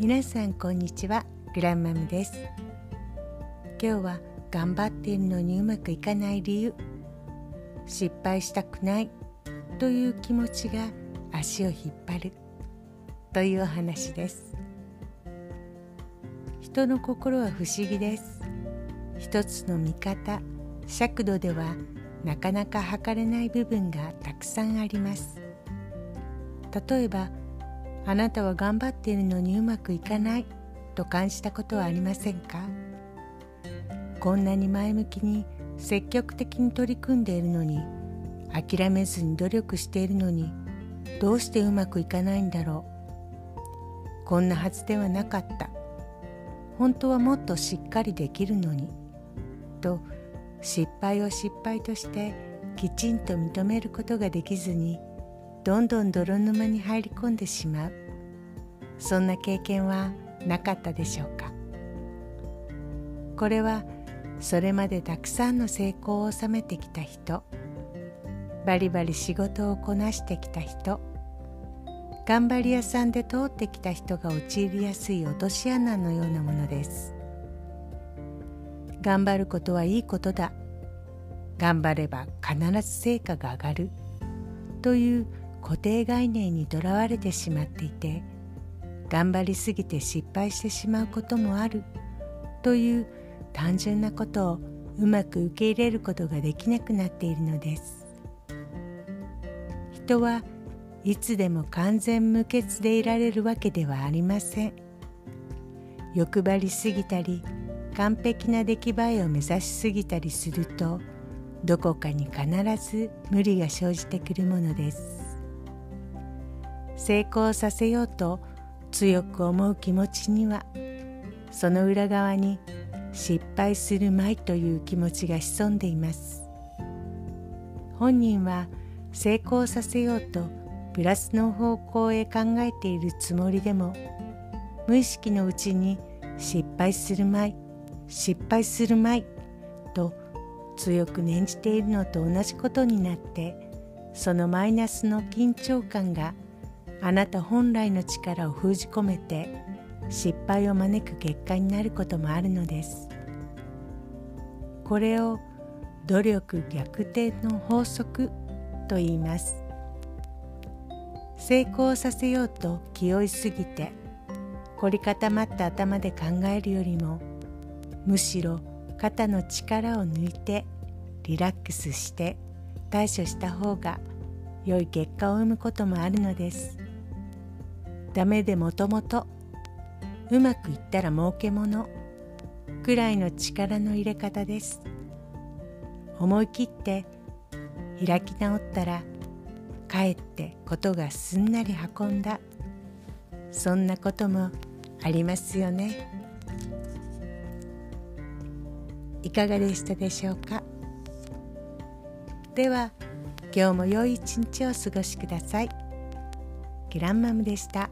皆さんこんにちは。グランマムです。今日は頑張っているのにうまくいかない理由。失敗したくない。という気持ちが足を引っ張る。というお話です。人の心は不思議です。一つの見方。尺度ではなかなか測れない部分がたくさんあります。例えばあなたは頑張っているのにうまくいかないと感じたことはありませんかこんなに前向きに積極的に取り組んでいるのに諦めずに努力しているのにどうしてうまくいかないんだろうこんなはずではなかった本当はもっとしっかりできるのにと失敗を失敗としてきちんと認めることができずにどんどん泥沼に入り込んでしまう。そんな経験はなかったでしょうか。これはそれまでたくさんの成功を収めてきた人バリバリ仕事をこなしてきた人頑張り屋さんで通ってきた人が陥りやすい落とし穴のようなものです。頑張ることはいいことだ。頑張れば必ず成果が上がる。という固定概念にとらわれてしまっていて頑張りすぎて失敗してしまうこともあるという単純なことをうまく受け入れることができなくなっているのです。人はいつでも完全無欠でいられるわけではありません。欲張りすぎたり完璧な出来栄えを目指しすぎたりするとどこかに必ず無理が生じてくるものです。成功させようと強く思う気持ちにはその裏側に失敗するまいという気持ちが潜んでいます。本人は成功させようとプラスの方向へ考えているつもりでも無意識のうちに失敗するまい失敗するまいと強く念じているのと同じことになってそのマイナスの緊張感があなた本来の力を封じ込めて失敗を招く結果になることもあるのです。これを努力逆転の法則と言います。成功させようと気負いすぎて凝り固まった頭で考えるよりもむしろ肩の力を抜いてリラックスして対処した方が良い結果を生むこともあるのです。ダメでもともとうまくいったら儲けものくらいの力の入れ方です。思い切って開き直ったらかえってことがすんなり運んだ。そんなこともありますよね。いかがでしたでしょうか？では今日も良い一日をお過ごしください。グランマムでした。